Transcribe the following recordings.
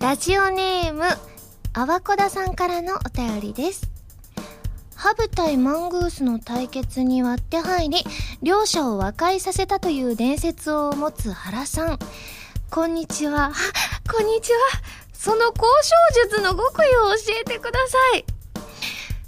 ラジオネームあわこださんからのお便りです。ハブ対マングースの対決に割って入り両者を和解させたという伝説を持つ原さん。こんにちは。こんにちは。その交渉術の極意を教えてください。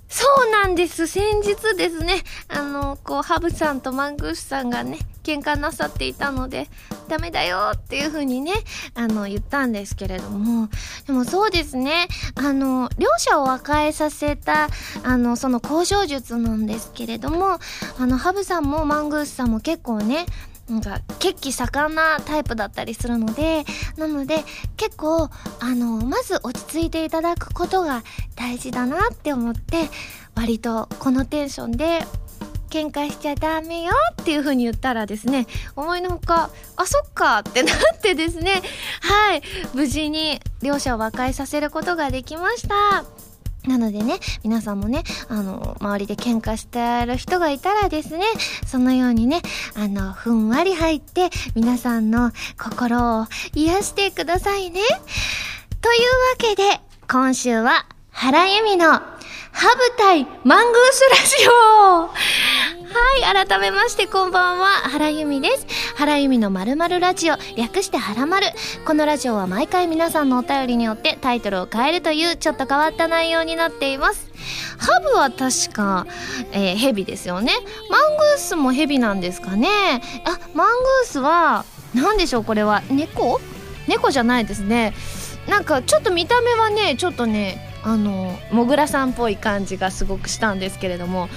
そうなんです。先日ですね、あの、こう、ハブさんとマングースさんがね、喧嘩なさっていたので、ダメだよっていう風にね、あの、言ったんです。けれども、でもそうです。ね、あの、両者を和解させた、あの、その交渉術なんです。けれども、あの、ハブさんもマングースさんも結構ね、なんか血気盛んなタイプだったりす。るのでなので結構あのまず落ち着いていただくことが大事だなって思って割とこのテンションで喧嘩しちゃダメよっていう風に言ったらですね思いのほかあそっかってなってですねはい無事に両者を和解させることができましたなのでね、皆さんもね、あの、周りで喧嘩してる人がいたらですね、そのようにね、あの、ふんわり入って、皆さんの心を癒してくださいね。というわけで、今週は、原由美のハブ対マングースラジオはい、改めましてこんばんは、原由美です。原由美のまるまるラジオ、略して原まる。このラジオは毎回皆さんのお便りによってタイトルを変えるというちょっと変わった内容になっています。ハブは確か、えー、ヘビですよね。マングースもヘビなんですかね。あ、マングースは、何でしょうこれは。猫？猫じゃないですね。なんかちょっと見た目はね、ちょっとね、あのもぐらさんっぽい感じがすごくしたんですけれども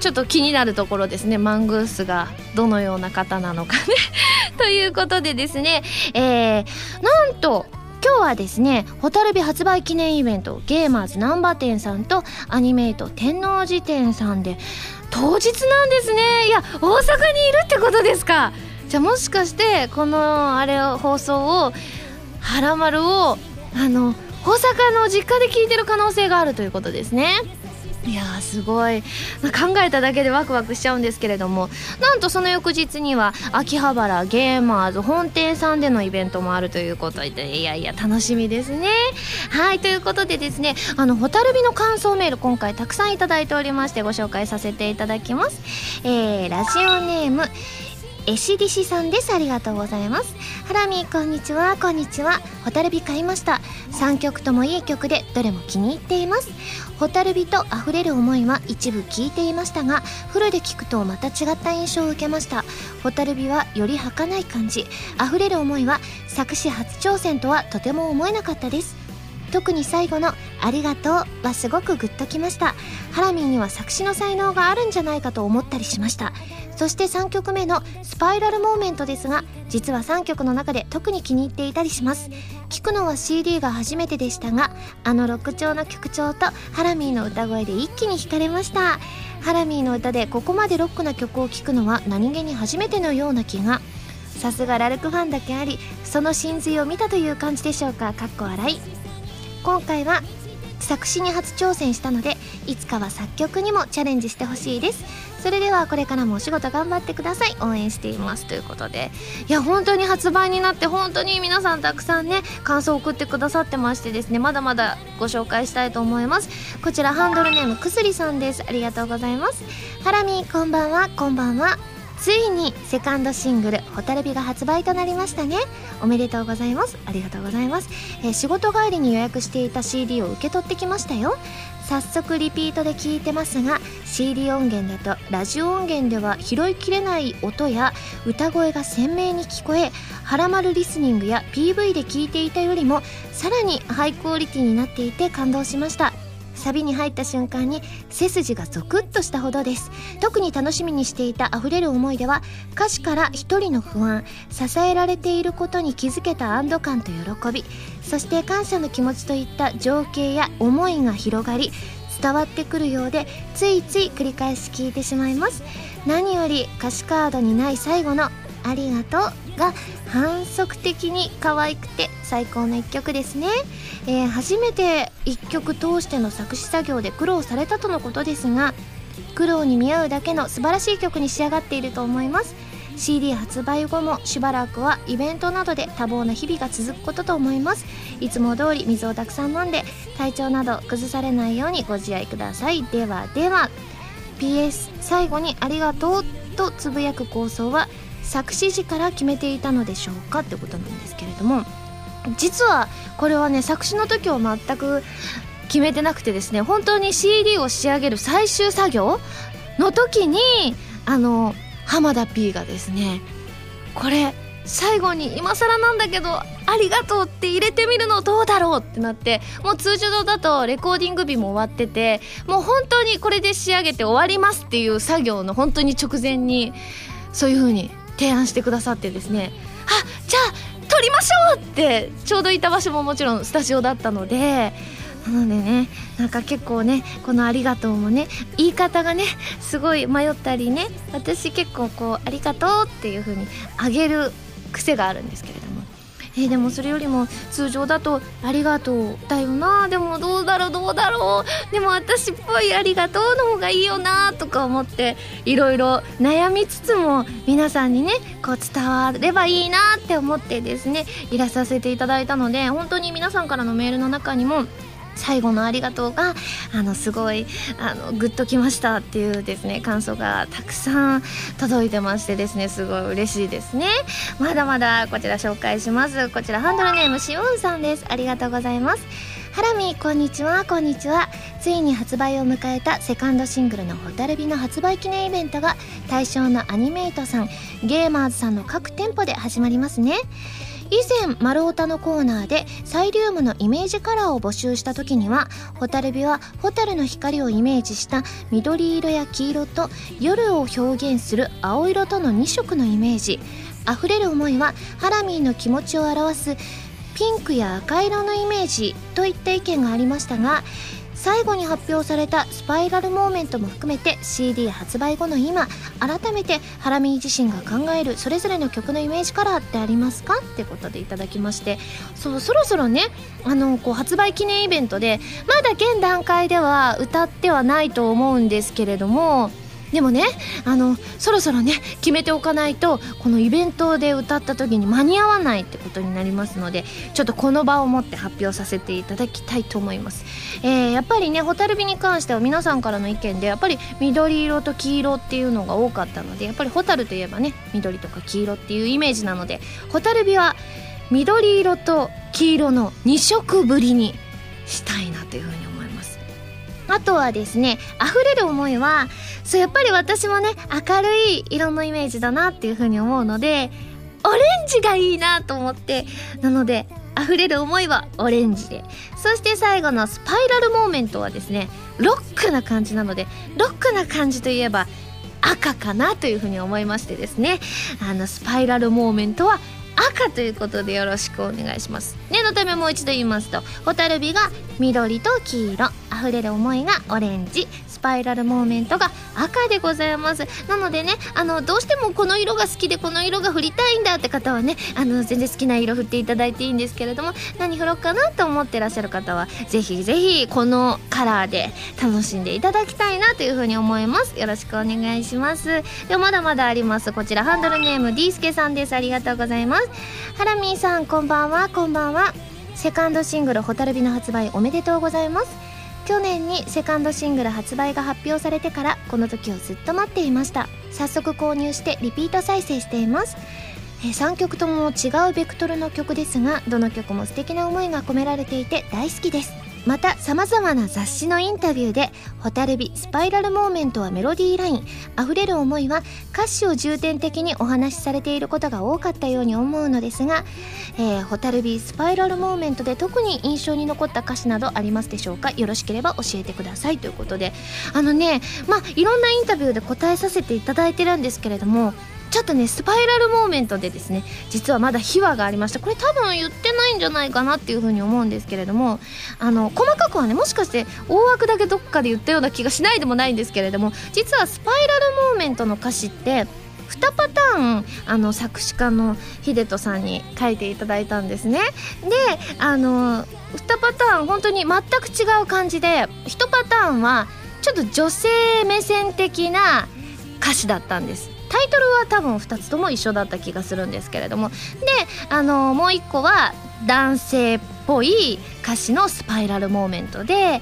ちょっと気になるところですね。マングースがどのような方なのかね。ということでですねえー、なんと今日はですね蛍火発売記念イベントゲーマーズ難波店さんとアニメイト天王寺店さんで当日なんですね。いや大阪にいるってことですか。じゃあもしかしてこのあれを放送を「はらまる」をあの大阪の実家で聞いてる可能性があるということですね。いやすごい。考えただけでワクワクしちゃうんですけれども。なんとその翌日には秋葉原ゲーマーズ本店さんでのイベントもあるということで。いやいや楽しみですね。はいということでですねあの蛍火の感想メール今回たくさんいただいておりましてご紹介させていただきます。えー、ラジオネームえしりしさんです。ありがとうございます。ハラミこんにちは。こんにちは。ホタルビ買いました。3曲ともいい曲でどれも気に入っています。ホタルビと溢れる思いは一部聞いていましたがフルで聞くとまた違った印象を受けました。ホタルビはより儚い感じ。溢れる思いは作詞初挑戦とはとても思えなかったです。特に最後の「ありがとう」はすごくグッときました。ハラミーには作詞の才能があるんじゃないかと思ったりしました。そして3曲目の「スパイラルモーメント」ですが実は3曲の中で特に気に入っていたりします。聴くのは CD が初めてでしたがあのロック調の曲調とハラミーの歌声で一気に惹かれました。ハラミーの歌でここまでロックな曲を聴くのは何気に初めてのような気が。さすがラルクファンだけありその真髄を見たという感じでしょうか。かっこ笑い。今回は作詞に初挑戦したのでいつかは作曲にもチャレンジしてほしいです。それではこれからもお仕事頑張ってください。応援していますということで。いや本当に発売になって本当に皆さんたくさんね感想を送ってくださってましてですね。まだまだご紹介したいと思います。こちらハンドルネームくすりさんです。ありがとうございます。ハラミこんばんは。こんばんは。ついにセカンドシングル「蛍火」が発売となりましたね。おめでとうございます。ありがとうございます、えー、仕事帰りに予約していた CD を受け取ってきましたよ。早速リピートで聞いてますが CD 音源だとラジオ音源では拾いきれない音や歌声が鮮明に聞こえはらまるリスニングや PV で聞いていたよりもさらにハイクオリティになっていて感動しました。サビに入った瞬間に背筋がゾクッとしたほどです。特に楽しみにしていた溢れる思いでは歌詞から一人の不安支えられていることに気づけた安堵感と喜びそして感謝の気持ちといった情景や思いが広がり伝わってくるようでついつい繰り返し聞いてしまいます。何より歌詞カードにない最後の「ありがとう」が反則的に可愛くて最高の一曲ですね、えー、初めて一曲通しての作詞作業で苦労されたとのことですが苦労に見合うだけの素晴らしい曲に仕上がっていると思います。CD 発売後もしばらくはイベントなどで多忙な日々が続くことと思います。いつも通り水をたくさん飲んで体調など崩されないようにご自愛ください。ではでは。PS 最後に「ありがとう」とつぶやく構想は作詞時から決めていたのでしょうかってことなんですけれども実はこれはね作詞の時は全く決めてなくてですね本当に CD を仕上げる最終作業の時にあの浜田 P がですねこれ最後に今更なんだけどありがとうって入れてみるのどうだろうってなってもう通常だとレコーディング日も終わっててもう本当にこれで仕上げて終わりますっていう作業の本当に直前にそういう風に提案してくださってですねあじゃあ撮りましょうってちょうどいた場所ももちろんスタジオだったのでなのでねなんか結構ねこの「ありがとう」もね言い方がねすごい迷ったりね私結構こう「ありがとう」っていう風にあげる癖があるんですけれども。えー、でもそれよりも通常だと「ありがとう」だよな。でもどうだろうどうだろう。でも私っぽい「ありがとう」の方がいいよなとか思っていろいろ悩みつつも皆さんにねこう伝わればいいなって思ってですねいらさせていただいたので本当に皆さんからのメールの中にも最後のありがとうがあのすごいあのグッときましたっていうですね感想がたくさん届いてましてですねすごい嬉しいですね。まだまだこちら紹介します。こちらハンドルネームしおんさんです。ありがとうございます。ハラミこんにちは。こんにちは。ついに発売を迎えたセカンドシングルの「ホタルビ」の発売記念イベントが対象のアニメイトさんゲーマーズさんの各店舗で始まりますね。以前丸太のコーナーでサイリウムのイメージカラーを募集した時にはホタルビはホタルの光をイメージした緑色や黄色と夜を表現する青色との2色のイメージ。溢れる思いはハラミーの気持ちを表すピンクや赤色のイメージといった意見がありましたが最後に発表されたスパイラルモーメントも含めて CD 発売後の今改めてハラミー自身が考えるそれぞれの曲のイメージカラーってありますか？ってことでいただきましてそうそろそろねあのこう発売記念イベントでまだ現段階では歌ってはないと思うんですけれどもでもねあのそろそろね決めておかないとこのイベントで歌った時に間に合わないってことになりますのでちょっとこの場をもって発表させていただきたいと思います、えー、やっぱりね蛍火に関しては皆さんからの意見でやっぱり緑色と黄色っていうのが多かったのでやっぱり蛍といえばね緑とか黄色っていうイメージなので蛍火は緑色と黄色の2色ぶりにしたいなというふうにあとはですね溢れる思いはそうやっぱり私もね明るい色のイメージだなっていう風に思うのでオレンジがいいなと思ってなので溢れる思いはオレンジで。そして最後のスパイラルモーメントはですねロックな感じなのでロックな感じといえば赤かなというふうに思いましてですねあのスパイラルモーメントは赤ということでよろしくお願いします。念のためもう一度言いますと蛍火が緑と黄色。溢れる思いがオレンジ。スパイラルモーメントが赤でございます。なのでねあのどうしてもこの色が好きでこの色が振りたいんだって方はねあの全然好きな色振っていただいていいんですけれども何振ろうかなと思ってらっしゃる方はぜひぜひこのカラーで楽しんでいただきたいなというふうに思います。よろしくお願いします。ではまだまだあります。こちらハンドルネーム D スケさんです。ありがとうございます。ハラミーさんこんばんは。こんばんは。はセカンドシングル「蛍火」の発売おめでとうございます。去年にセカンドシングル発売が発表されてからこの時をずっと待っていました。早速購入してリピート再生しています。3曲とも違うベクトルの曲ですがどの曲も素敵な思いが込められていて大好きです。また様々な雑誌のインタビューで「蛍火スパイラルモーメントはメロディーライン溢れる思い」は歌詞を重点的にお話しされていることが多かったように思うのですが「えー、蛍火スパイラルモーメント」で特に印象に残った歌詞などありますでしょうか？よろしければ教えてくださいということで。あのねまあいろんなインタビューで答えさせていただいてるんですけれどもちょっとねスパイラルモーメントでですね実はまだ秘話がありましたこれ多分言ってないんじゃないかなっていうふうに思うんですけれどもあの細かくはねもしかして大枠だけどっかで言ったような気がしないでもないんですけれども実はスパイラルモーメントの歌詞って2パターンあの作詞家の秀人さんに書いていただいたんですね。であの2パターン本当に全く違う感じで1パターンはちょっと女性目線的な歌詞だったんです。タイトルは多分2つとも一緒だった気がするんですけれども。であのもう1個は男性ぽい歌詞のスパイラルモーメントでで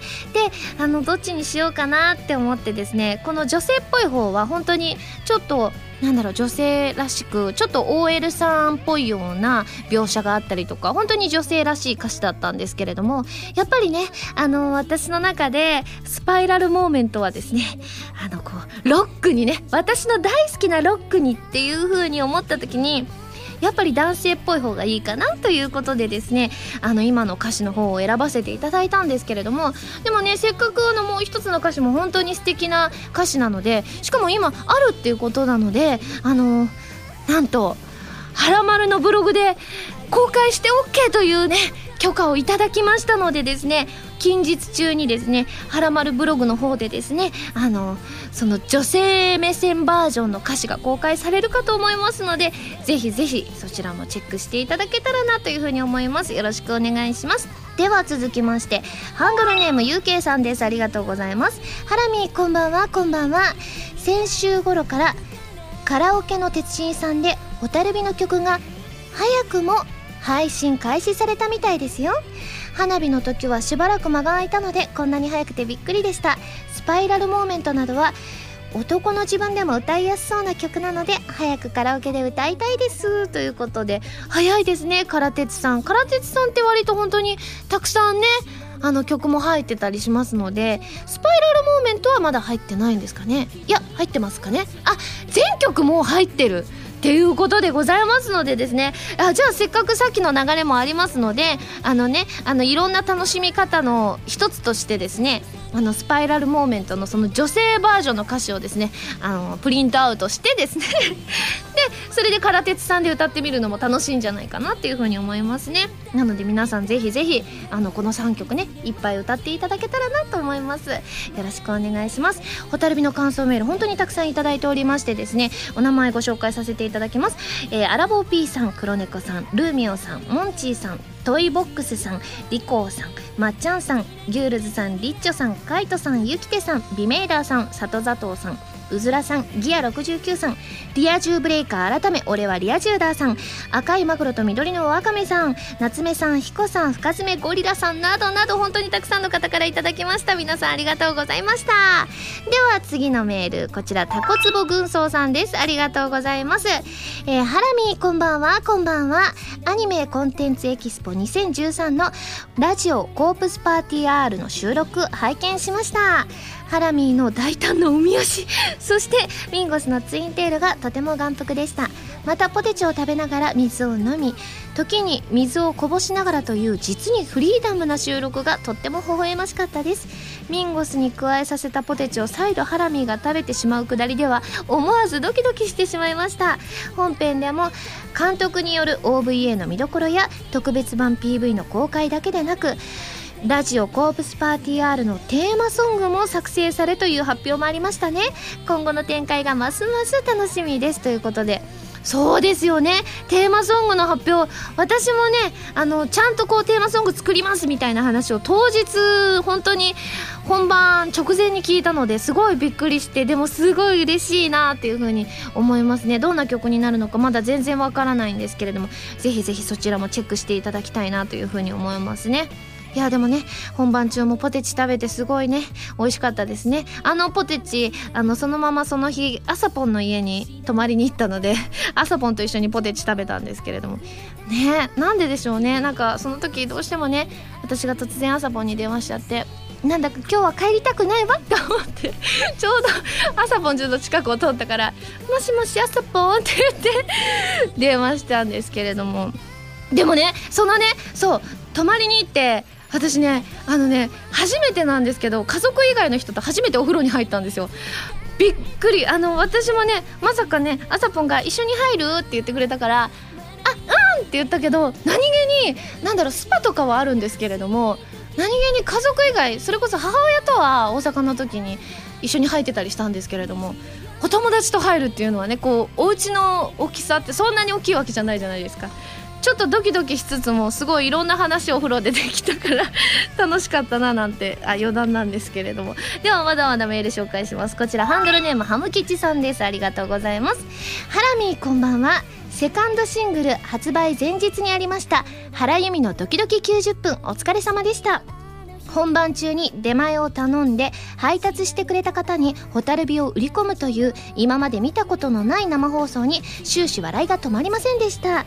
あのどっちにしようかなって思ってですねこの女性っぽい方は本当にちょっとなんだろう女性らしくちょっと OL さんっぽいような描写があったりとか本当に女性らしい歌詞だったんですけれどもやっぱりねあの私の中でスパイラルモーメントはですねあのこうロックにね私の大好きなロックにっていう風に思った時にやっぱり男性っぽい方がいいかなということでですねあの今の歌詞の方を選ばせていただいたんですけれどもでもねせっかくあのもう一つの歌詞も本当に素敵な歌詞なのでしかも今あるっていうことなのであのなんと「はらまる」のブログで公開して OK というね許可をいただきましたのでですね近日中にですね「はらまるブログ」の方でですねあのその女性目線バージョンの歌詞が公開されるかと思いますのでぜひぜひそちらもチェックしていただけたらなというふうに思います。よろしくお願いします。では続きましてハンドルネーム UK さんです。ありがとうございます。ハラミこんばんは。こんばんは。先週頃からカラオケの鉄心さんで「蛍火」の曲が早くも配信開始されたみたいですよ。花火の時はしばらく間が空いたのでこんなに早くてびっくりでした。スパイラルモーメントなどは男の自分でも歌いやすそうな曲なので早くカラオケで歌いたいです。ということで早いですね。唐鉄さん。唐鉄さんって割と本当にたくさんねあの曲も入ってたりしますのでスパイラルモーメントはまだ入ってないんですかね。いや入ってますかね。あ全曲もう入ってる。っていうことでございますのでですねあじゃあせっかくさっきの流れもありますのであのねあのいろんな楽しみ方の一つとしてですねあのスパイラルモーメントのその女性バージョンの歌詞をですねあのプリントアウトしてですね。でそれで唐鉄さんで歌ってみるのも楽しいんじゃないかなっていうふうに思いますね。なので皆さんぜひぜひあのこの3曲ねいっぱい歌っていただけたらなと思います。よろしくお願いします。ホタルビの感想メール本当にたくさんいただいておりましてですねお名前ご紹介させていただきます、えー、アラボー P さん黒猫さんルーミオさんモンチーさんトイボックスさんリコーさんまっちゃんさんギュールズさんリッチョさんカイトさんユキテさんビメイダーさん里里さん。うずらさんギア69さんリア充ブレイカー改め俺はリア充ダーさん赤いマグロと緑のワカメさん夏目さんヒコさん深爪ゴリラさんなどなど本当にたくさんの方からいただきました。皆さんありがとうございました。では次のメールこちらタコツボ軍曹さんです。ありがとうございます。えー、ハラミこんばんはこんばんは。アニメコンテンツエキスポ2013のラジオコープスパーティー R の収録拝見しました。ハラミーの大胆な海足 そしてミンゴスのツインテールがとても眼福でした。またポテチを食べながら水を飲み時に水をこぼしながらという実にフリーダムな収録がとっても微笑ましかったです。ミンゴスに加えさせたポテチを再度ハラミーが食べてしまうくだりでは思わずドキドキしてしまいました。本編でも監督による OVA の見どころや特別版 PV の公開だけでなくラジオコープスパーティー R のテーマソングも作成されという発表もありましたね。今後の展開がますます楽しみです。ということでそうですよね。テーマソングの発表私もねあのちゃんとこうテーマソング作りますみたいな話を当日本当に本番直前に聞いたのですごいびっくりしてでもすごい嬉しいなっていう風に思いますね。どんな曲になるのかまだ全然わからないんですけれどもぜひぜひそちらもチェックしていただきたいなという風に思いますね。いやでもね本番中もポテチ食べてすごいね。美味しかったですね。あのポテチあのそのままその日あさぽんの家に泊まりに行ったのであさぽんと一緒にポテチ食べたんですけれども。ねなんででしょうね。なんかその時どうしてもね私が突然あさぽんに電話しちゃってなんだか今日は帰りたくないわって思ってちょうどあさぽんちょっと近くを通ったから「もしもしあさぽん」って言って電話したんですけれども。でもねそのねそう泊まりに行って私ねあのね初めてなんですけど家族以外の人と初めてお風呂に入ったんですよびっくりあの私もねまさかねあさぽんが「一緒に入る?」って言ってくれたから「あうん!」って言ったけど何気に何だろうスパとかはあるんですけれども何気に家族以外それこそ母親とは大阪の時に一緒に入ってたりしたんですけれどもお友達と入るっていうのはねこうお家の大きさってそんなに大きいわけじゃないじゃないですかちょっとドキドキしつつもすごいいろんな話お風呂でできたから 楽しかったななんてあ余談なんですけれども。ではまだまだメール紹介します。こちらハンドルネームハム吉さんです。ありがとうございます。ハラミーこんばんは。セカンドシングル発売前日にありました。原由美のドキドキ90分。お疲れ様でした。本番中に出前を頼んで配達してくれた方に蛍火を売り込むという今まで見たことのない生放送に終始笑いが止まりませんでした。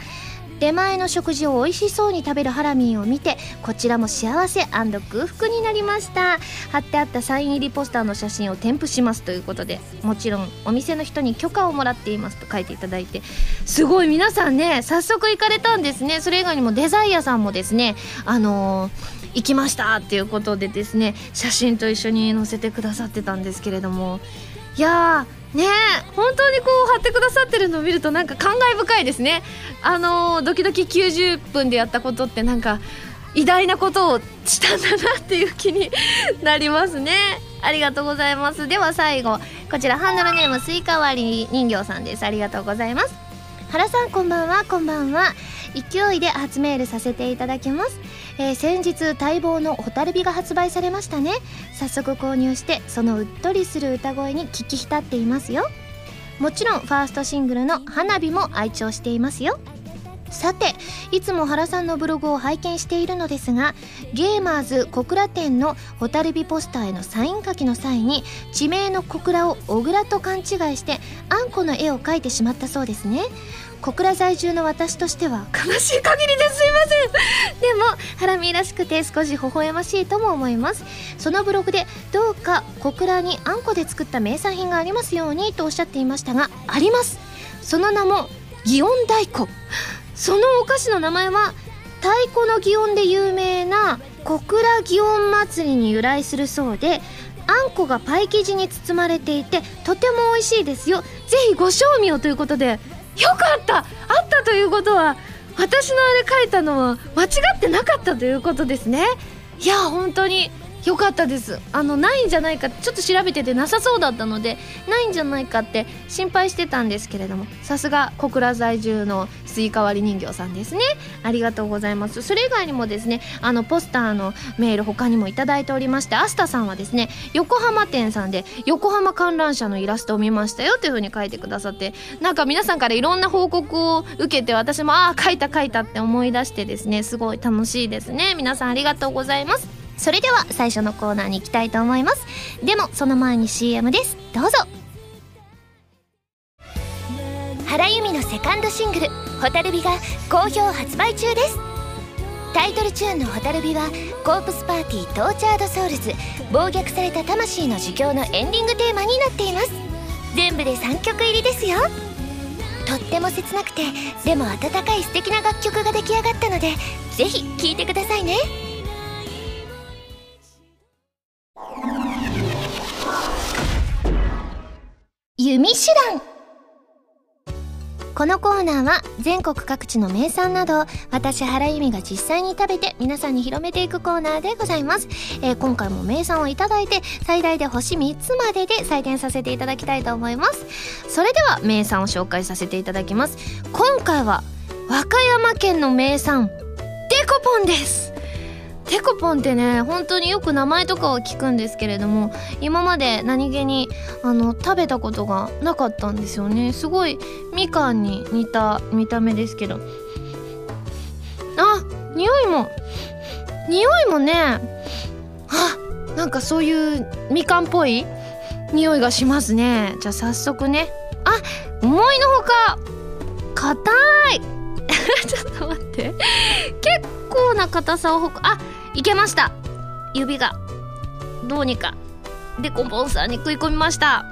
出前の食事を美味しそうに食べるハラミンを見てこちらも幸せ空腹になりました。貼ってあったサイン入りポスターの写真を添付しますということでもちろんお店の人に許可をもらっていますと書いていただいてすごい皆さんね早速行かれたんですね。それ以外にもデザイアさんもですねあのー、行きましたっていうことでですね写真と一緒に載せてくださってたんですけれども。いやーね本当にこう貼ってくださってるのを見るとなんか感慨深いですね。あの、ドキドキ90分でやったことってなんか偉大なことを したんだなっていう気になりますね。ありがとうございます。では最後こちらハンドルネームスイカ割り人形さんです。ありがとうございます。原さんこんばんは。こんばんは。勢いで初メールさせていただきます。えー、先日待望の蛍火が発売されましたね。早速購入してそのうっとりする歌声に聞き浸っていますよ。もちろんファーストシングルの「花火」も愛聴していますよ。さていつも原さんのブログを拝見しているのですがゲーマーズ小倉店の蛍火ポスターへのサイン書きの際に地名の小倉を小倉と勘違いしてあんこの絵を描いてしまったそうですね。小倉在住の私としては。悲しい限りですいません。でもハラミらしくて少し微笑ましいとも思います。そのブログでどうか小倉にあんこで作った名産品がありますようにとおっしゃっていましたがあります。その名も祇園太鼓。そのお菓子の名前は太鼓の祇園で有名な小倉祇園祭りに由来するそうであんこがパイ生地に包まれていてとても美味しいですよ。ぜひご賞味をということでよかった。あったということは私のあれ書いたのは間違ってなかったということですね。いや本当に。よかったです。あのないんじゃないかちょっと調べててなさそうだったのでないんじゃないかって心配してたんですけれどもさすが小倉在住のスイカ割り人形さんですね。ありがとうございます。それ以外にもですねあのポスターのメール他にも頂いておりましてアスタさんはですね横浜店さんで横浜観覧車のイラストを見ましたよというふうに書いてくださってなんか皆さんからいろんな報告を受けて私もああ書いた書いたって思い出してですねすごい楽しいですね。皆さんありがとうございます。それでは最初のコーナーに行きたいと思います。でもその前に CM です。どうぞ。原由実のセカンドシングル「蛍火」が好評発売中です。タイトルチューンの「蛍火」はコープスパーティー Tortured Souls 暴虐された魂の呪叫のエンディングテーマになっています。全部で3曲入りですよ。とっても切なくてでも温かい素敵な楽曲が出来上がったのでぜひ聴いてくださいね。弓手段。このコーナーは全国各地の名産など私原由美が実際に食べて皆さんに広めていくコーナーでございます、えー、今回も名産をいただいて最大で星3つまでで採点させていただきたいと思います。それでは名産を紹介させていただきます。今回は和歌山県の名産デコポンです。テコポンってね本当によく名前とかは聞くんですけれども今まで何気にあの食べたことがなかったんですよね。すごいみかんに似た見た目ですけど。あ匂いも匂いもねあなんかそういうみかんっぽい匂いがしますね。じゃあ早速ね。あ思いのほか硬い。ちょっと待って。結構な硬さをほあいけました。指が。どうにか。デコポンさんに食い込みました。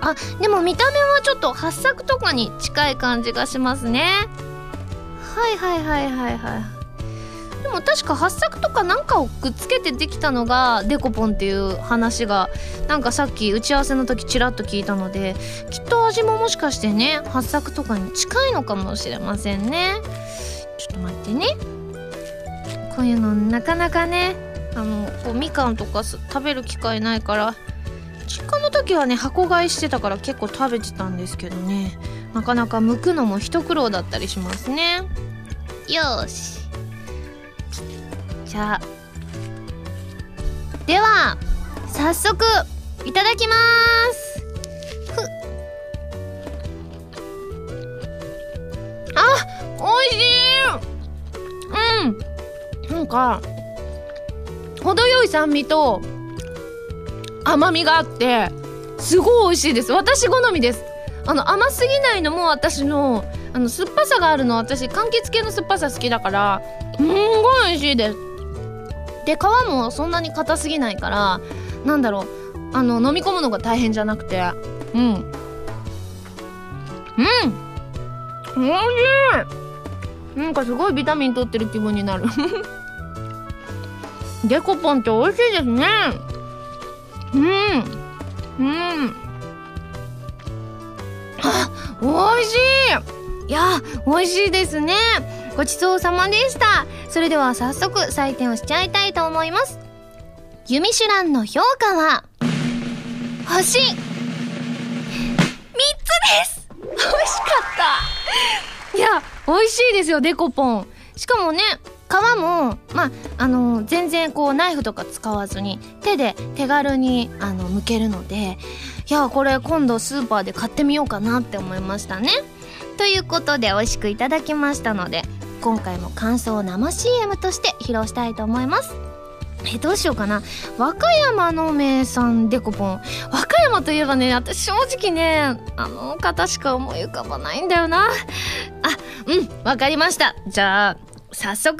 あでも見た目はちょっと八作とかに近い感じがしますね。はいはいはいはいはい。でも確か八作とかなんかをくっつけてできたのがデコポンっていう話がなんかさっき打ち合わせの時ちらっと聞いたのできっと味ももしかしてね八作とかに近いのかもしれませんね。ちょっと待ってね。こういうのなかなかねあのこうみかんとか食べる機会ないから実家の時はね箱買いしてたから結構食べてたんですけどね。なかなか剥くのも一苦労だったりしますね。よし。じゃあ。では早速いただきます。ふ。なんか程よい酸味と甘みがあってすごい美味しいです。私好みです。あの甘すぎないのも私のあの酸っぱさがあるの。私柑橘系の酸っぱさ好きだからすんごい美味しいです。で皮もそんなに硬すぎないからなんだろう。あの飲み込むのが大変じゃなくて。うん。うん。おいしい。なんかすごいビタミン取ってる気分になる。デコポンって美味しいですね。うん。うん。あ美味しい。いや美味しいですね。ごちそうさまでした。それでは早速採点をしちゃいたいと思います。ユミシュランの評価は星。3つです。美味しかった。いや美味しいですよデコポン。しかもね皮もまああの全然こうナイフとか使わずに手で手軽にあの剥けるのでいやこれ今度スーパーで買ってみようかなって思いましたね。ということで美味しくいただきましたので今回も感想を生 CM として披露したいと思います。えどうしようかな。和歌山の名産デコポン。和歌山といえばね私正直ねあの方しか思い浮かばないんだよな。あうんわかりました。じゃあ早速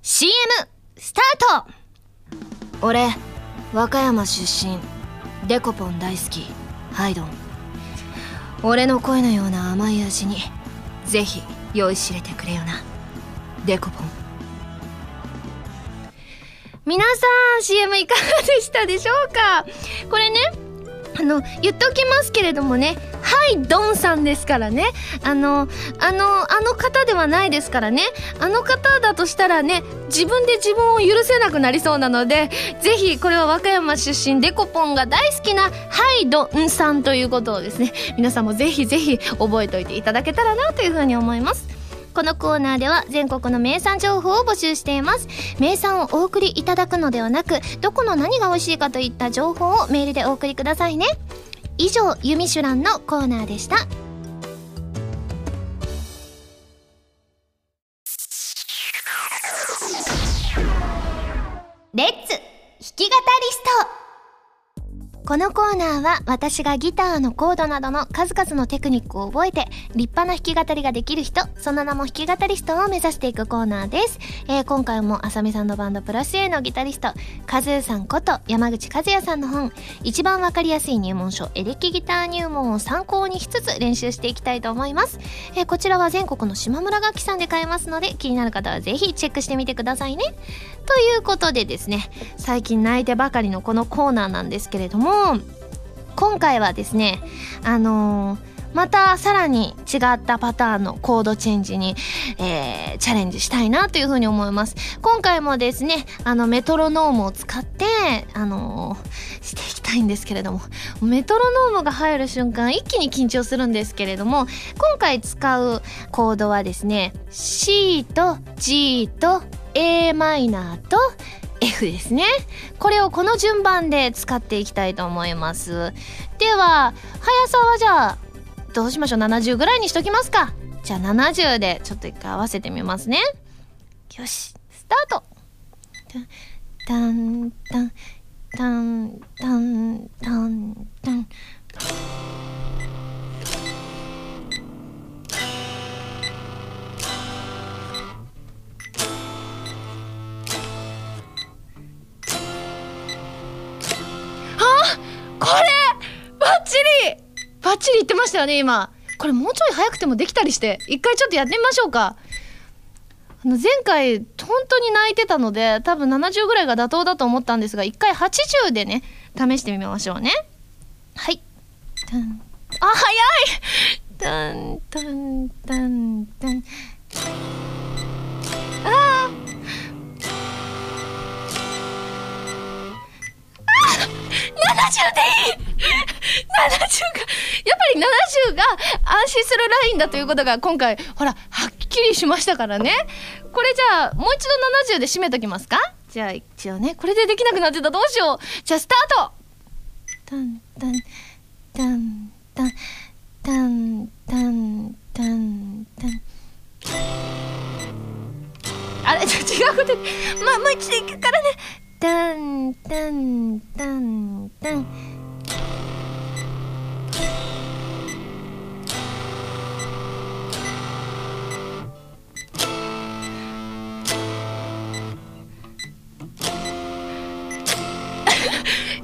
CM スタート。俺和歌山出身デコポン大好きハイドン。俺の声のような甘い味にぜひ酔いしれてくれよなデコポン。皆さん CM いかがでしたでしょうか？これねあの言っておきますけれどもねはいドンさんですからね。あのあのあの方ではないですからね。あの方だとしたらね自分で自分を許せなくなりそうなのでぜひこれは和歌山出身デコポンが大好きなハイドンさんということをですね皆さんもぜひぜひ覚えておいていただけたらなというふうに思います。このコーナーでは全国の名産情報を募集しています。名産をお送りいただくのではなくどこの何が美味しいかといった情報をメールでお送りくださいね。以上「ユミシュラン」のコーナーでした。レッツ弾き語りスト。このコーナーは私がギターのコードなどの数々のテクニックを覚えて立派な弾き語りができる人、その名も弾き語りストを目指していくコーナーです。えー、今回もあさみさんのバンドプラス A のギタリスト、カズーさんこと山口和也さんの本、一番わかりやすい入門書、エレキギター入門を参考にしつつ練習していきたいと思います。えー、こちらは全国の島村楽器さんで買えますので気になる方はぜひチェックしてみてくださいね。ということでですね、最近泣いてばかりのこのコーナーなんですけれども、今回はですねあのーまたさらに違ったパターンのコードチェンジに、えー、チャレンジしたいなというふうに思います。今回もですね、あのメトロノームを使って、あのー、していきたいんですけれども、メトロノームが入る瞬間一気に緊張するんですけれども、今回使うコードはですね、C と G と a マイナーと F ですね。これをこの順番で使っていきたいと思います。では、速さはじゃあ、どうしましょう ?70 ぐらいにしときますか。じゃあ70でちょっと一回合わせてみますね。よし、スタートタンタンタンタンタンタンチリバッチリ言ってましたよね今。これもうちょい早くてもできたりして。一回ちょっとやってみましょうか。あの前回本当に泣いてたので多分70ぐらいが妥当だと思ったんですが一回80でね試してみましょうね。はい。あ早い！タンタンタンタン。ああ70でいい、やっぱり70が安心するラインだということが今回、ほら、はっきりしましたからね。これじゃあ、もう一度70で締めときますか？じゃあ一応ね、これでできなくなってたらどうしよう。じゃあスタートタンタン、タンタン、タンタン、タンタン。ああれ違うことまあもう一度いくからねタンタンタンタン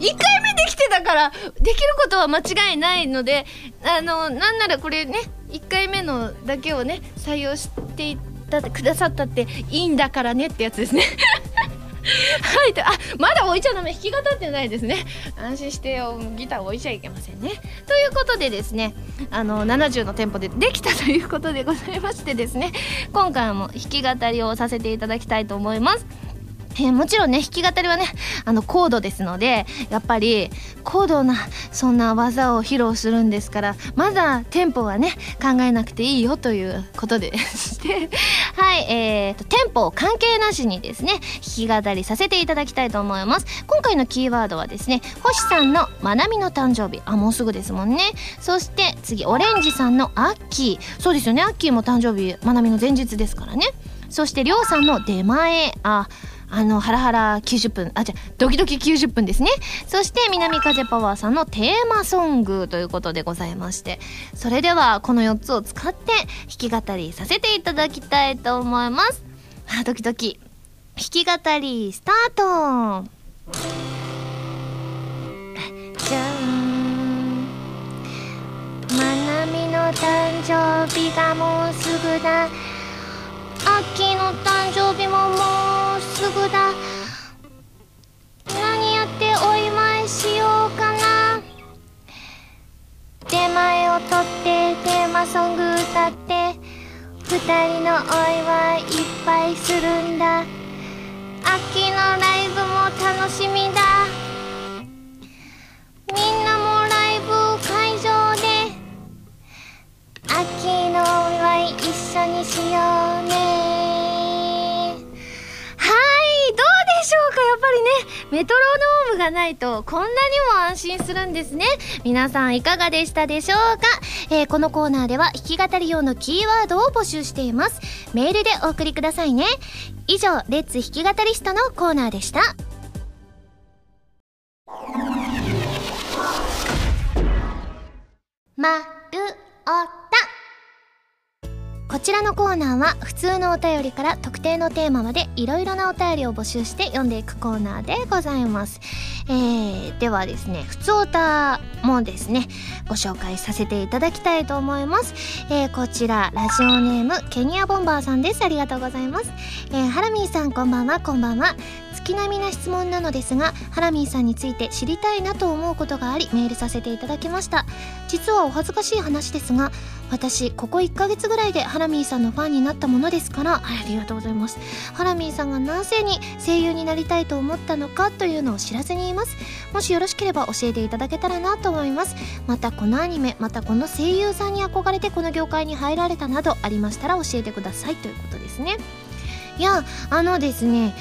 1回目できてたからできることは間違いないのであのなんならこれね1回目のだけをね採用していったくださったっていいんだからねってやつですね。はいとあまだ置いちゃダメ弾き語ってないですね。安心してギター置いちゃいけませんね。ということでですねあの70のテンポでできたということでございましてですね今回も弾き語りをさせていただきたいと思います。えー、もちろんね弾き語りはねあの高度ですのでやっぱり高度なそんな技を披露するんですからまだテンポはね考えなくていいよということでしてはいえーと、テンポ関係なしにですね弾き語りさせていただきたいと思います。今回のキーワードはですね星さんのまなみの誕生日。あもうすぐですもんね。そして次オレンジさんのアッキー。そうですよねアッキーも誕生日まなみの前日ですからね。そしてりょうさんの出前。ああの、ハラハラ90分、あ、じゃドキドキ90分ですね。そして、南風パワーさんのテーマソングということでございまして、それでは、この4つを使って弾き語りさせていただきたいと思います。あ、ドキドキ。弾き語り、スタートじゃん。まなみの誕生日がもうすぐだ。秋の誕生日ももうすぐだ。何やってお祝いしようかな。出前を取ってテーマソング歌って二人のお祝いいっぱいするんだ。秋のライブも楽しみだ。みんなもライブ会場で。秋のお祝い一緒にしようね。ねメトロノームがないとこんなにも安心するんですね。皆さんいかがでしたでしょうか、えー、このコーナーでは弾き語り用のキーワードを募集しています。メールでお送りくださいね。以上レッツ弾き語りストのコーナーでした。まるおた。こちらのコーナーは普通のお便りから特定のテーマまでいろいろなお便りを募集して読んでいくコーナーでございます。えー、ではですね、普通おたもですね、ご紹介させていただきたいと思います。えー、こちら、ラジオネーム、ケニアボンバーさんです。ありがとうございます。えー、ハラミーさんこんばんは、こんばんは。月並みな質問なのですがハラミーさんについて知りたいなと思うことがありメールさせていただきました。実はお恥ずかしい話ですが私ここ1ヶ月ぐらいでハラミーさんのファンになったものですから、ありがとうございます。ハラミーさんがなぜに声優になりたいと思ったのかというのを知らずにいます。もしよろしければ教えていただけたらなと思います。またこのアニメまたこの声優さんに憧れてこの業界に入られたなどありましたら教えてくださいということですね。いやあのですね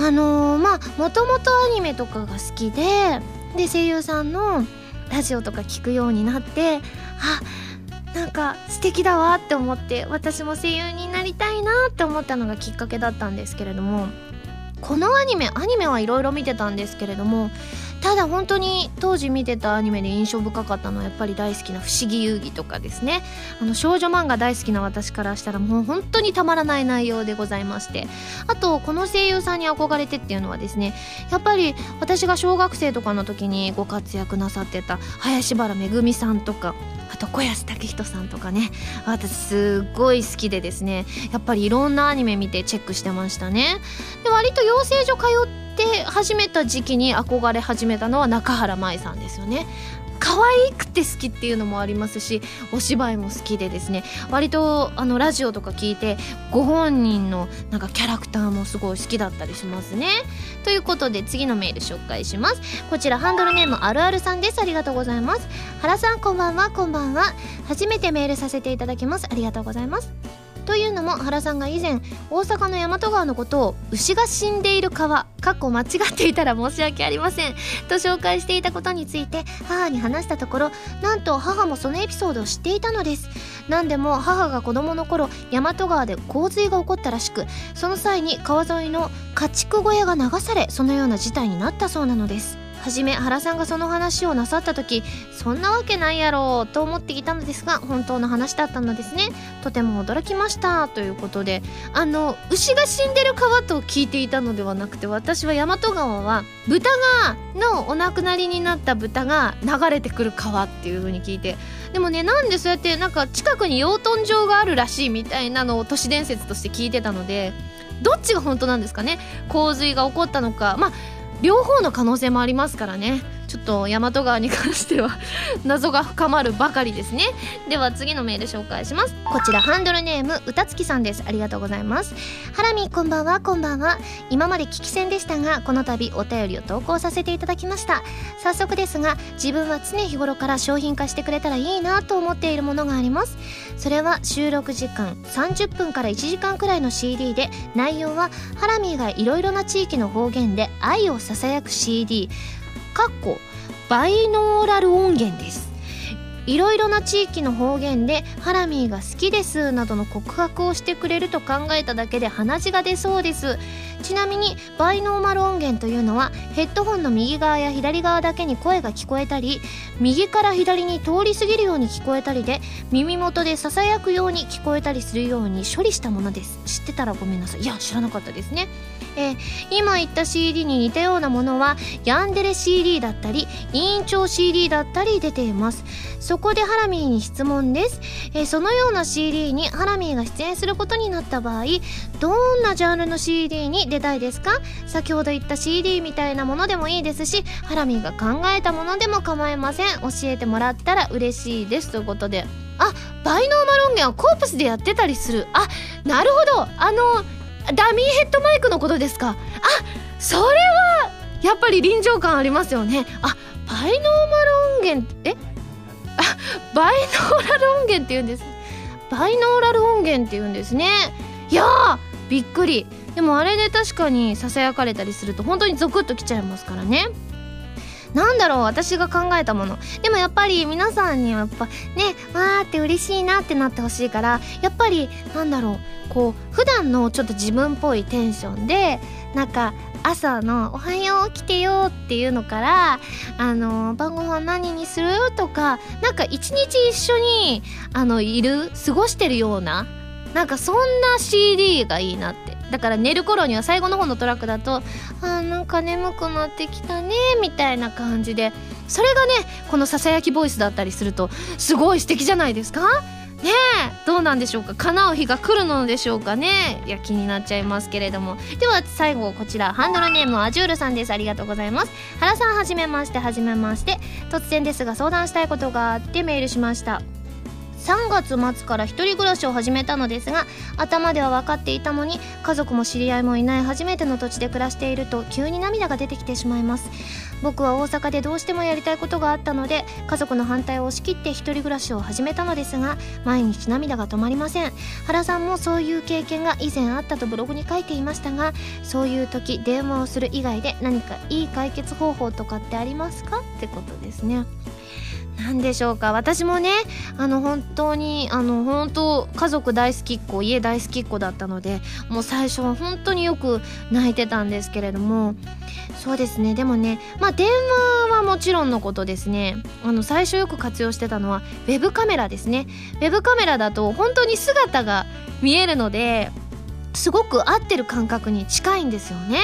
あのー、まあもともとアニメとかが好きでで声優さんのラジオとか聞くようになってあなんか素敵だわって思って私も声優になりたいなって思ったのがきっかけだったんですけれどもこのアニメアニメはいろいろ見てたんですけれどもただ本当に当時見てたアニメで印象深かったのはやっぱり大好きな「不思議遊戯」とかですね。あの少女漫画大好きな私からしたらもう本当にたまらない内容でございまして。あとこの声優さんに憧れてっていうのはですねやっぱり私が小学生とかの時にご活躍なさってた林原めぐみさんとかあと小安武人さんとかね。私すっごい好きでですねやっぱりいろんなアニメ見てチェックしてましたね。で割と養成所通って始めた時期に憧れ始めたのは中原舞さんですよね。可愛くて好きっていうのもありますしお芝居も好きでですね。割とあのラジオとか聞いてご本人のなんかキャラクターもすごい好きだったりしますね。ということで次のメール紹介します。こちらハンドルネームあるあるさんです。ありがとうございます。原さんこんばんは。こんばんは。初めてメールさせていただきます。ありがとうございます。というのも原さんが以前大阪の大和川のことを牛が死んでいる川かっこ間違っていたら申し訳ありませんと紹介していたことについて母に話したところなんと母もそのエピソードを知っていたのです。何でも母が子供の頃大和川で洪水が起こったらしくその際に川沿いの家畜小屋が流されそのような事態になったそうなのです。はじめ原さんがその話をなさった時そんなわけないやろうと思っていたのですが本当の話だったのですね。とても驚きました。ということであの牛が死んでる川と聞いていたのではなくて私は大和川は豚がのお亡くなりになった豚が流れてくる川っていう風に聞いてでもねなんでそうやってなんか近くに養豚場があるらしいみたいなのを都市伝説として聞いてたのでどっちが本当なんですかね？洪水が起こったのかまあ両方の可能性もありますからね。ちょっと大和川に関しては 謎が深まるばかりですね。では次のメール紹介します。こちらハンドルネーム歌月さんです。ありがとうございます。ハラミこんばんは。こんばんは。今まで聞き戦でしたがこの度お便りを投稿させていただきました。早速ですが自分は常日頃から商品化してくれたらいいなと思っているものがあります。それは収録時間30分から1時間くらいの CD で内容はハラミがいろいろな地域の方言で愛をささやく CD かっこバイノーラル音源です。いろいろな地域の方言でハラミーが好きですなどの告白をしてくれると考えただけで鼻血が出そうです。ちなみにバイノーマル音源というのはヘッドホンの右側や左側だけに声が聞こえたり右から左に通り過ぎるように聞こえたりで耳元でささやくように聞こえたりするように処理したものです。知ってたらごめんなさい。いや知らなかったですね。えー、今言った CD に似たようなものはヤンデレ CD だったり委員長 CD だったり出ています。そこでハラミーに質問です、えー、そのような CD にハラミーが出演することになった場合どんなジャンルの CD に出たいですか？先ほど言った CD みたいなものでもいいですしハラミーが考えたものでも構いません。教えてもらったら嬉しいです。ということで。あバイノーマル音源はコープスでやってたりする。あなるほど。あのダミーヘッドマイクのことですか？あそれはやっぱり臨場感ありますよね。あバイノーマル音源え？あバイノーラル音源って言うんです。バイノーラル音源って言うんですね。いやびっくり。でもあれで確かにささやかれたりすると本当にゾクッときちゃいますからね。なんだろう私が考えたものでもやっぱり皆さんにはやっぱねわーって嬉しいなってなってほしいからやっぱりなんだろうこう普段のちょっと自分っぽいテンションでなんか朝の「おはよう起きてよ」っていうのから「あの晩ご飯何にする?」とかなんか一日一緒にあのいる過ごしてるようななんかそんな CD がいいなってだから寝る頃には最後の方のトラックだと「あーなんか眠くなってきたね」みたいな感じでそれがねこのささやきボイスだったりするとすごい素敵じゃないですか？ねえどうなんでしょうか？叶う日が来るのでしょうかね？いや気になっちゃいますけれども。では最後こちらハンドルネームアジュールさんです。ありがとうございます。原さんはじめましてはじめまして。突然ですが相談したいことがあってメールしました。3月末から一人暮らしを始めたのですが頭では分かっていたのに家族も知り合いもいない初めての土地で暮らしていると急に涙が出てきてしまいます。僕は大阪でどうしてもやりたいことがあったので家族の反対を押し切って一人暮らしを始めたのですが毎日涙が止まりません。原さんもそういう経験が以前あったとブログに書いていましたがそういう時電話をする以外で何かいい解決方法とかってありますか？ってことですね。何でしょうか。私もねあの本当にあの本当家族大好きっ子家大好きっ子だったのでもう最初は本当によく泣いてたんですけれどもそうですね。でもねまあ電話はもちろんのことですね。あの最初よく活用してたのはウェブカメラですね。ウェブカメラだと本当に姿が見えるのですごく合ってる感覚に近いんですよね。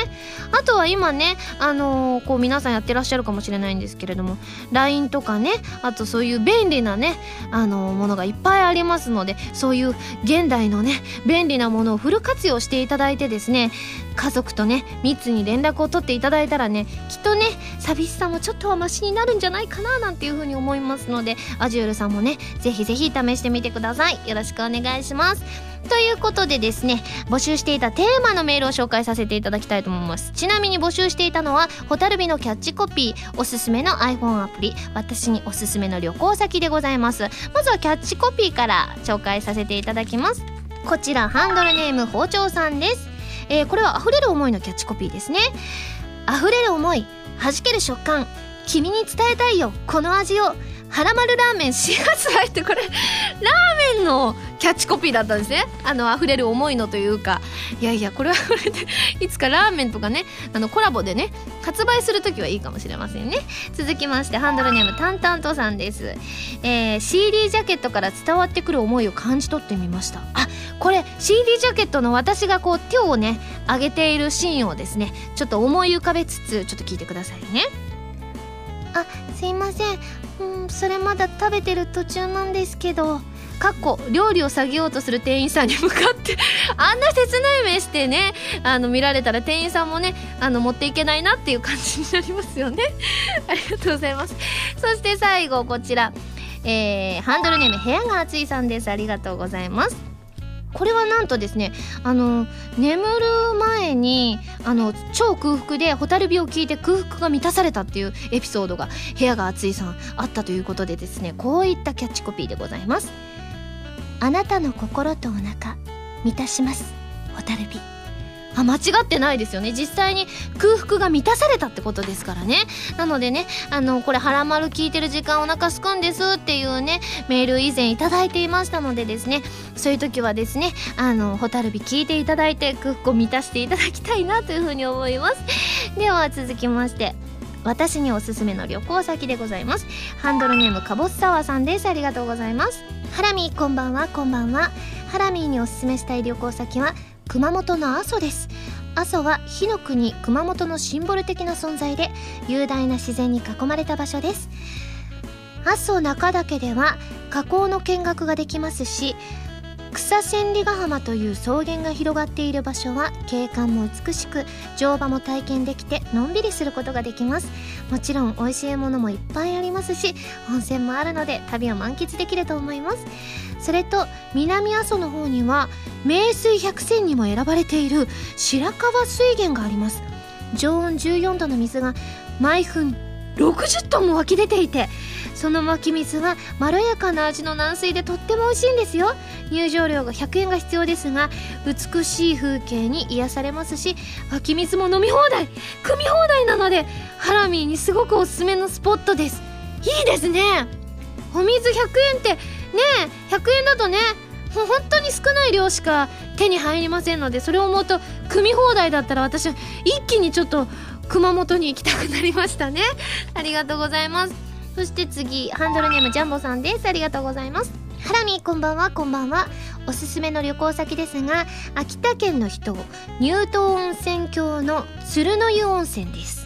あとは今ねあのー、こう皆さんやってらっしゃるかもしれないんですけれども LINE とかねあとそういう便利なねあのー、ものがいっぱいありますのでそういう現代のね便利なものをフル活用していただいてですね家族とね密に連絡を取っていただいたらねきっとね寂しさもちょっとはマシになるんじゃないかななんていうふうに思いますのでアジュールさんもねぜひぜひ試してみてください。よろしくお願いします。ということでですね募集していたテーマのメールを紹介させていただきたいと思います。ちなみに募集していたのはホタルビのキャッチコピーおすすめの iPhone アプリ。私におすすめの旅行先でございます。まずはキャッチコピーから紹介させていただきます。こちらハンドルネーム包丁さんです。えー、これは溢れる思いのキャッチコピーですね。溢れる思い弾ける食感君に伝えたいよこの味を。はらまるラーメン4月入ってこれラーメンのキャッチコピーだったんですね。あの溢れる思いのというか。いやいやこれはこれでいつかラーメンとかねあのコラボでね発売する時はいいかもしれませんね。続きましてハンドルネームタンタントさんです、えー、CD ジャケットから伝わってくる思いを感じ取ってみました。あこれ CD ジャケットの私がこう手をね上げているシーンをですねちょっと思い浮かべつつちょっと聞いてくださいね。あすいません。うんそれまだ食べてる途中なんですけど。かっこ料理を下げようとする店員さんに向かって あんな切ない目してねあの見られたら店員さんもねあの持っていけないなっていう感じになりますよね。ありがとうございます。そして最後こちら。えー、ハンドルネーム部屋が暑いさんです。ありがとうございます。これはなんとですねあの眠る前にあの超空腹で蛍火を聞いて空腹が満たされたっていうエピソードが部屋が熱いさんあったということでですねこういったキャッチコピーでございます。あなたの心とお腹満たします。蛍火あ間違ってないですよね。実際に空腹が満たされたってことですからね。なのでねあのこれ「はらまる聞いてる時間お腹すくんです」っていうねメール以前頂いていましたのでですねそういう時はですねあの蛍火聞いていただいて空腹を満たしていただきたいなというふうに思います。では続きまして私におすすめの旅行先でございます。ハンドルネームかぼすさわさんです。ありがとうございます。ハラミこんばんはこんばんは。ハラミーにおすすめしたい旅行先は熊本の阿蘇です。阿蘇は火の国熊本のシンボル的な存在で雄大な自然に囲まれた場所です。阿蘇中岳では火口の見学ができますし草千里ヶ浜という草原が広がっている場所は景観も美しく乗馬も体験できてのんびりすることができます。もちろん美味しいものもいっぱいありますし温泉もあるので旅を満喫できると思います。それと南阿蘇の方には名水百選にも選ばれている白川水源があります。常温14度の水が毎分60トンも湧き出ていてその湧き水はまろやかな味の軟水でとっても美味しいんですよ。入場料が100円が必要ですが美しい風景に癒されますし湧き水も飲み放題汲み放題なのでハラミーにすごくおすすめのスポットです。いいですね。お水100円ってねえ100円だとねもう本当に少ない量しか手に入りませんのでそれを思うと汲み放題だったら私は一気にちょっと熊本に行きたくなりましたね。ありがとうございます。そして次ハンドルネームジャンボさんです。ありがとうございます。ハラミこんばんは。こんばんは。おすすめの旅行先ですが秋田県の人乳頭温泉郷の鶴の湯温泉です。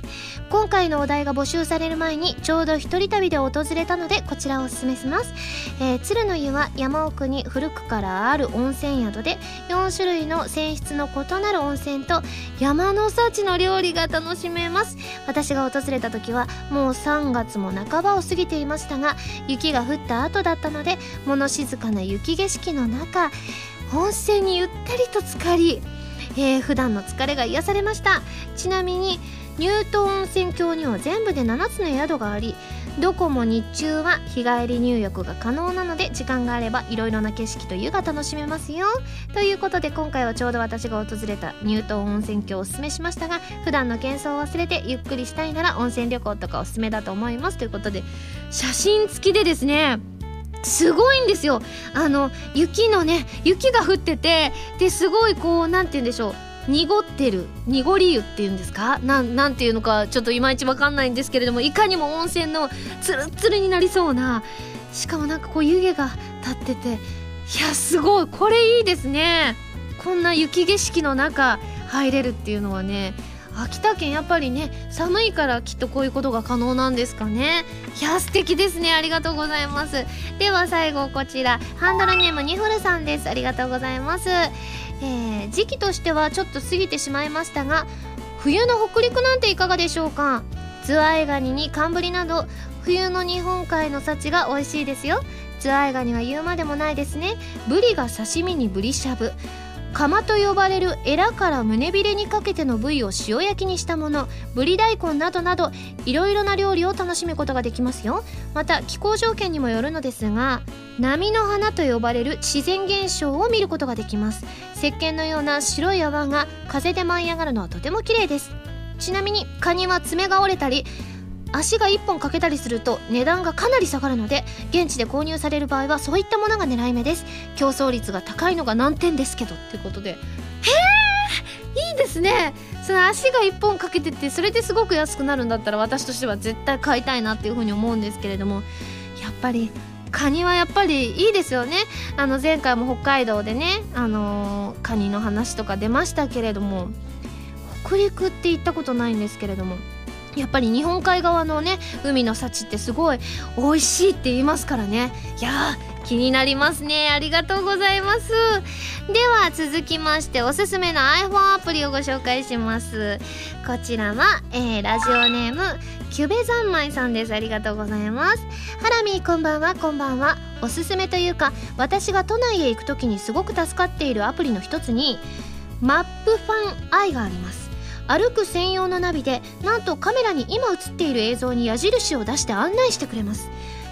今回のお題が募集される前にちょうど一人旅で訪れたのでこちらをおすすめします、えー、鶴の湯は山奥に古くからある温泉宿で4種類の泉質の異なる温泉と山の幸の料理が楽しめます。私が訪れた時はもう3月も半ばを過ぎていましたが雪が降った後だったので物静かな雪景色の中温泉にゆったりと浸かり、えー、普段の疲れが癒されました。ちなみにニュート温泉郷には全部で7つの宿がありどこも日中は日帰り入浴が可能なので時間があればいろいろな景色と湯が楽しめますよ。ということで今回はちょうど私が訪れたニュートン温泉郷をおすすめしましたが普段の喧騒を忘れてゆっくりしたいなら温泉旅行とかおすすめだと思います。ということで写真付きでですねすごいんですよ。あの雪のね雪が降っててですごいこう何て言うんでしょう。濁ってる濁り湯っていうんですか？なんなんていうのかちょっといまいちわかんないんですけれどもいかにも温泉のツルツルになりそうなしかもなんかこう湯気が立ってていやすごいこれいいですね。こんな雪景色の中入れるっていうのはね秋田県やっぱりね寒いからきっとこういうことが可能なんですかね。いや素敵ですね。ありがとうございます。では最後こちら。ハンドルネームニフルさんです。ありがとうございます。えー、時期としてはちょっと過ぎてしまいましたが冬の北陸なんていかがでしょうか？ズワイガニに寒ブリなど冬の日本海の幸が美味しいですよ。ズワイガニは言うまでもないですね。ブリが刺身にブリしゃぶ。釜と呼ばれるエラから胸びれにかけての部位を塩焼きにしたものぶり大根などなどいろいろな料理を楽しむことができますよ。また気候条件にもよるのですが波の花と呼ばれる自然現象を見ることができます。石鹸のような白い泡が風で舞い上がるのはとても綺麗です。ちなみにカニは爪が折れたり足が1本欠けたりすると値段がかなり下がるので現地で購入される場合はそういったものが狙い目です。競争率が高いのが難点ですけどっていうことで。へえいいですね。その足が1本欠けててそれですごく安くなるんだったら私としては絶対買いたいなっていうふうに思うんですけれどもやっぱりカニはやっぱりいいですよね。あの前回も北海道でねあのー、カニの話とか出ましたけれども北陸って行ったことないんですけれどもやっぱり日本海側のね海の幸ってすごい美味しいって言いますからね。いや気になりますね。ありがとうございます。では続きましておすすめの iPhone アプリをご紹介します。こちらは、えー、ラジオネームキュベ三昧さんです。ありがとうございます。ハラミーこんばんは。こんばんは。おすすめというか私が都内へ行く時にすごく助かっているアプリの一つにマップファンアイがあります。歩く専用のナビでなんとカメラに今映っている映像に矢印を出して案内してくれます。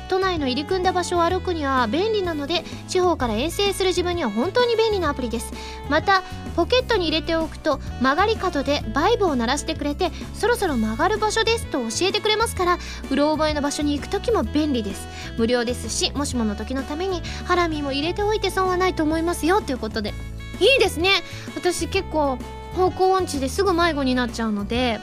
都内の入り組んだ場所を歩くには便利なので地方から遠征する自分には本当に便利なアプリです。またポケットに入れておくと曲がり角でバイブを鳴らしてくれてそろそろ曲がる場所ですと教えてくれますからうろ覚えの場所に行く時も便利です。無料ですしもしもの時のためにハラミも入れておいて損はないと思いますよということで。いいですね。私結構方向音痴ですぐ迷子になっちゃうので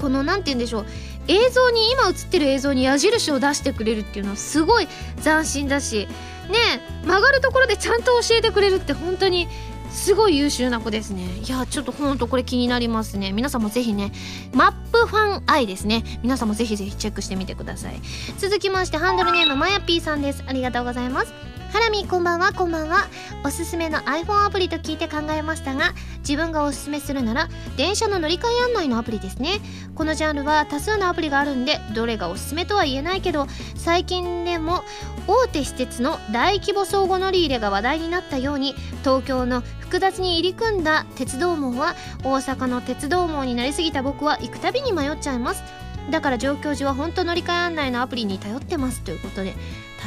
この何て言うんでしょう映像に今映ってる映像に矢印を出してくれるっていうのはすごい斬新だしね曲がるところでちゃんと教えてくれるって本当にすごい優秀な子ですね。いやちょっとほんとこれ気になりますね。皆さんもぜひねマップファンアイですね。皆さんもぜひぜひチェックしてみてください。続きましてハンドルネームまやぴーさんです。ありがとうございます。ハラミこんばんはこんばんは。おすすめの iPhone アプリと聞いて考えましたが自分がおすすめするなら電車の乗り換え案内のアプリですね。このジャンルは多数のアプリがあるんでどれがおすすめとは言えないけど最近でも大手私鉄の大規模相互乗り入れが話題になったように東京の複雑に入り組んだ鉄道網は大阪の鉄道網になりすぎた僕は行くたびに迷っちゃいます。だから上京時は本当乗り換え案内のアプリに頼ってますということで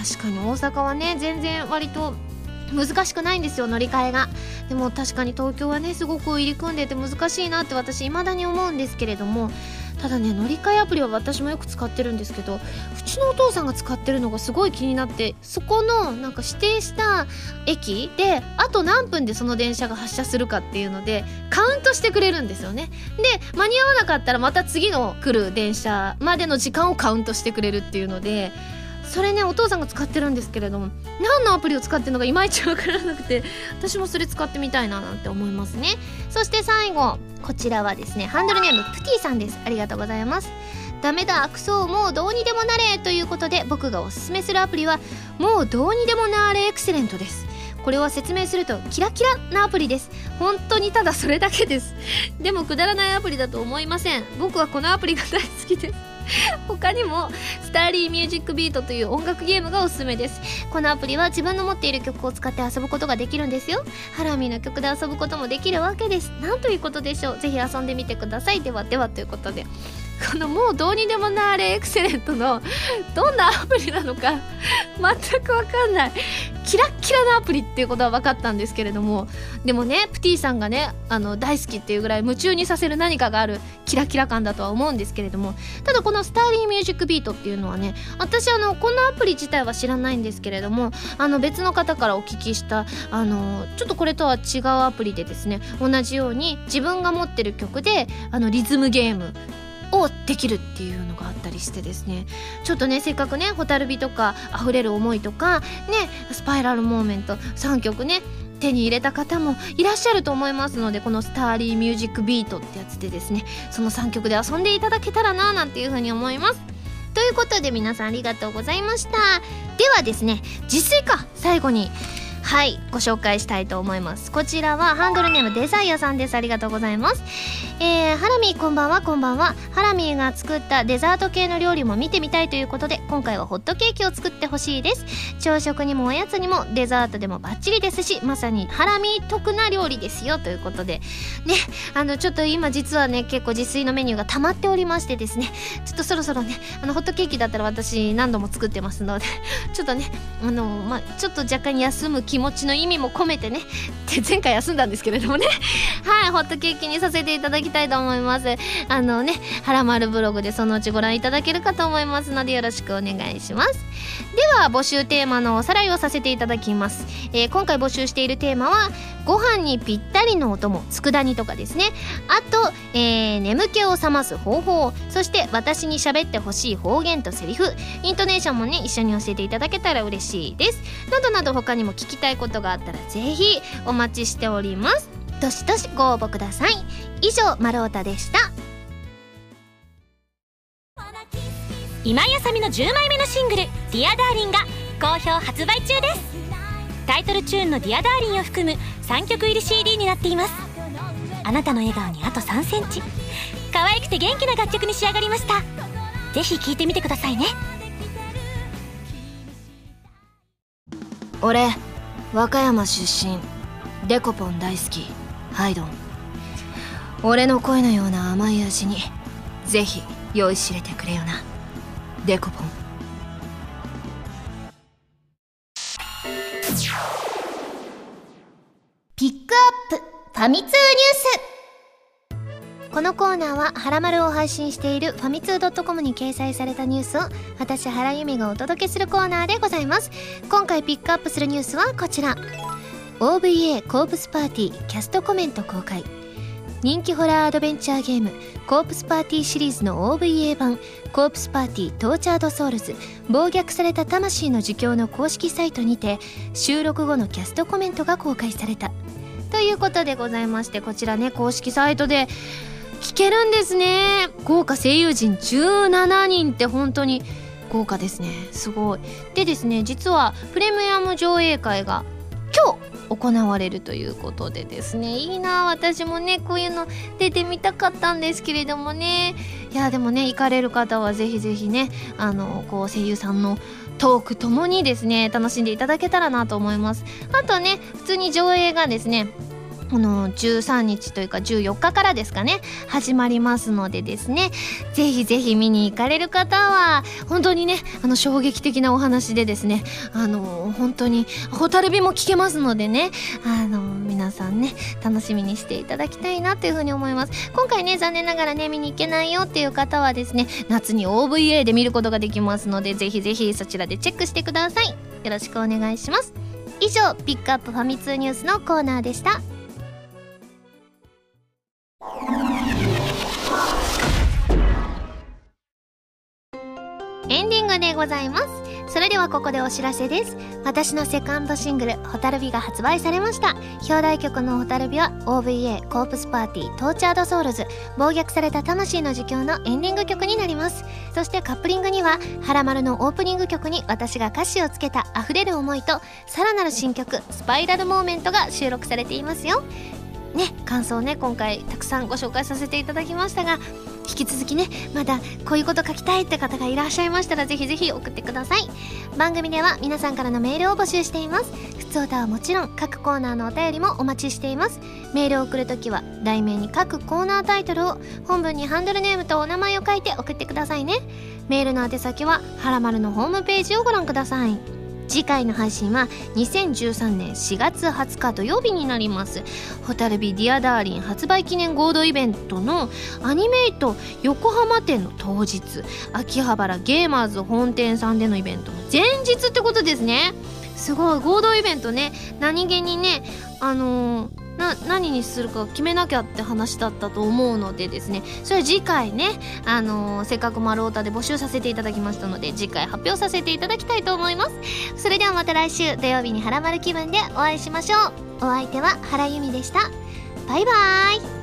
確かに大阪はね全然割と難しくないんですよ乗り換えが。でも確かに東京はねすごく入り組んでて難しいなって私未だに思うんですけれども。ただね乗り換えアプリは私もよく使ってるんですけどうちのお父さんが使ってるのがすごい気になってそこのなんか指定した駅であと何分でその電車が発車するかっていうのでカウントしてくれるんですよね。で間に合わなかったらまた次の来る電車までの時間をカウントしてくれるっていうのでそれねお父さんが使ってるんですけれども何のアプリを使ってるのかいまいち分からなくて私もそれ使ってみたいななんて思いますね。そして最後こちらはですねハンドルネームプティさんです。ありがとうございます。ダメだクソもうどうにでもなれということで僕がおすすめするアプリはもうどうにでもなれエクセレントです。これは説明するとキラキラなアプリです。本当にただそれだけです。でもくだらないアプリだと思いません。僕はこのアプリが大好きです。他にもスターリーミュージックビートという音楽ゲームがおすすめです。このアプリは自分の持っている曲を使って遊ぶことができるんですよ。ハラミの曲で遊ぶこともできるわけです。なんということでしょう。ぜひ遊んでみてください。ではではということで。このもうどうにでもなれエクセレントのどんなアプリなのか全くわかんない。キラッキラなアプリっていうことは分かったんですけれどもでもねプティさんがねあの大好きっていうぐらい夢中にさせる何かがあるキラキラ感だとは思うんですけれどもただこのスターリーミュージックビートっていうのはね私あのこのアプリ自体は知らないんですけれどもあの別の方からお聞きしたあのちょっとこれとは違うアプリでですね同じように自分が持ってる曲であのリズムゲームをできるっていうのがあったりしてですね。ちょっとねせっかくね「蛍火」とか「溢れる思い」とかね「スパイラルモーメント」3曲ね手に入れた方もいらっしゃると思いますのでこのスターリーミュージックビートってやつでですねその3曲で遊んでいただけたらななんていうふうに思います。ということで皆さんありがとうございました。ではですね自炊か最後に。はいご紹介したいと思います。こちらはハンドルネームデザイアさんです。ありがとうございます。えー、ハラミーこんばんは。こんばんは。ハラミーが作ったデザート系の料理も見てみたいということで今回はホットケーキを作ってほしいです。朝食にもおやつにもデザートでもバッチリですしまさにハラミー得な料理ですよということで。ねあのちょっと今実はね結構自炊のメニューが溜まっておりましてですね。ちょっとそろそろねあのホットケーキだったら私何度も作ってますのでちょっとねあのまあちょっと若干休む気気持ちの意味も込めてねで前回休んだんですけれどもね。はいホットケーキにさせていただきたいと思います。あのねはらまるブログでそのうちご覧いただけるかと思いますのでよろしくお願いします。では募集テーマのおさらいをさせていただきます、えー、今回募集しているテーマはご飯にぴったりのお供佃煮とかですね。あと、えー、眠気を覚ます方法そして私に喋ってほしい方言とセリフ。イントネーションもね一緒に教えていただけたら嬉しいです。などなど他にも聞きたいことがあったらぜひお待ちしております。どしどしご応募ください。以上マロータでした。今井麻美の10枚目のシングル「Dear Darling が好評発売中です。タイトルチューンの「Dear Darling を含む3曲入り CD になっています。あなたの笑顔にあと3センチ。可愛くて元気な楽曲に仕上がりました。ぜひ聴いてみてくださいね。俺和歌山出身。デコポン大好き。ハイドン。俺の声のような甘い味にぜひ酔いしれてくれよな。デコポン。ピックアップファミ通ニュース。このコーナーは「はらまる」を配信しているファミツー .com に掲載されたニュースを私原由美がお届けするコーナーでございます。今回ピックアップするニュースはこちら。OVA コープスパーティーキャストコメント公開。人気ホラーアドベンチャーゲームコープスパーティーシリーズの OVA 版コープスパーティー Tortured Souls。暴虐された魂の呪叫の公式サイトにて収録後のキャストコメントが公開された。ということでございましてこちらね公式サイトで聞けるんですね。豪華声優陣17人って本当に豪華ですね。すごい。でですね実はプレミアム上映会が今日行われるということでですね。いいな私もねこういうの出てみたかったんですけれどもね。いやでもね行かれる方はぜひぜひねあのこう声優さんのトークともにですね楽しんでいただけたらなと思います。あとね普通に上映がですねこの13日というか14日からですかね始まりますのでですねぜひぜひ見に行かれる方は本当にねあの衝撃的なお話でですねあの本当に蛍火も聞けますのでねあの皆さんね楽しみにしていただきたいなというふうに思います。今回ね残念ながらね見に行けないよっていう方はですね夏に OVA で見ることができますのでぜひぜひそちらでチェックしてください。よろしくお願いします。以上ピックアップファミ通ニュースのコーナーでした。エンディングでございます。それではここでお知らせです。私のセカンドシングル「ホタルビ」が発売されました。表題曲の「ホタルビ」は OVA コープスパーティー Tortured Souls 暴虐された魂の呪叫のエンディング曲になります。そしてカップリングには「はらまる」のオープニング曲に私が歌詞をつけた溢れる思いとさらなる新曲「Spiral Moment」が収録されていますよ。ね感想ね今回たくさんご紹介させていただきましたが引き続きねまだこういうこと書きたいって方がいらっしゃいましたらぜひぜひ送ってください。番組では皆さんからのメールを募集しています。ふつおたはもちろん各コーナーのお便りもお待ちしています。メールを送るときは題名に各コーナータイトルを本文にハンドルネームとお名前を書いて送ってくださいね。メールの宛先ははらまるのホームページをご覧ください。次回の配信は2013年4月20日土曜日になります。ホタルビディアダーリン発売記念合同イベントのアニメイト横浜店の当日秋葉原ゲーマーズ本店さんでのイベントの前日ってことですね。すごい合同イベントね。何気にねあのーな何にするか決めなきゃって話だったと思うのでですね。それ次回ねあのー、せっかく丸太で募集させていただきましたので次回発表させていただきたいと思います。それではまた来週土曜日にハラマル気分でお会いしましょう。お相手は原由美でした。バイバーイ。